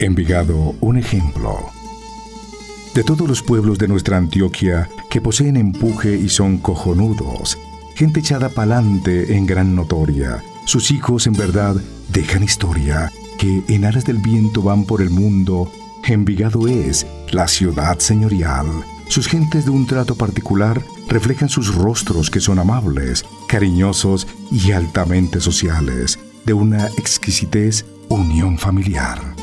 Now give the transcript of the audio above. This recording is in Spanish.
Envigado, un ejemplo. De todos los pueblos de nuestra Antioquia que poseen empuje y son cojonudos, gente echada pa'lante en gran notoria, sus hijos en verdad dejan historia, que en aras del viento van por el mundo, Envigado es la ciudad señorial. Sus gentes de un trato particular reflejan sus rostros que son amables, cariñosos y altamente sociales, de una exquisitez unión familiar.